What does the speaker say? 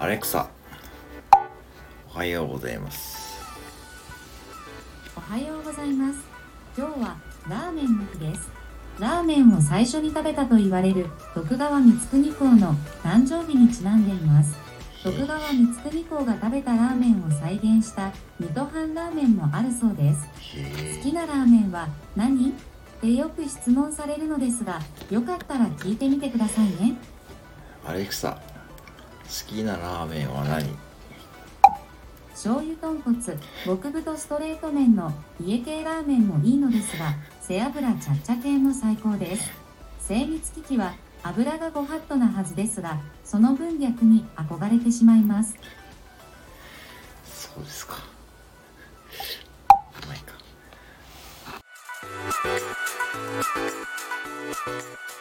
アレクサおはようございます。おはようございます。今日はラーメンの日です。ラーメンを最初に食べたと言われる徳川光圀公の誕生日にちなんでいます。徳川光圀公が食べたラーメンを再現した水戸藩ラーメンもあるそうです。へ好きなラーメンは何？ってよく質問されるのですがよかったら聞いてみてくださいね。アレクサ好きなラーメンは何？醤油豚骨極太ストレート麺の家系ラーメンもいいのですが背脂ちゃっちゃ系も最高です。精密機器は油がご法度なはずですがその分逆に憧れてしまいます。そうですかまあいいか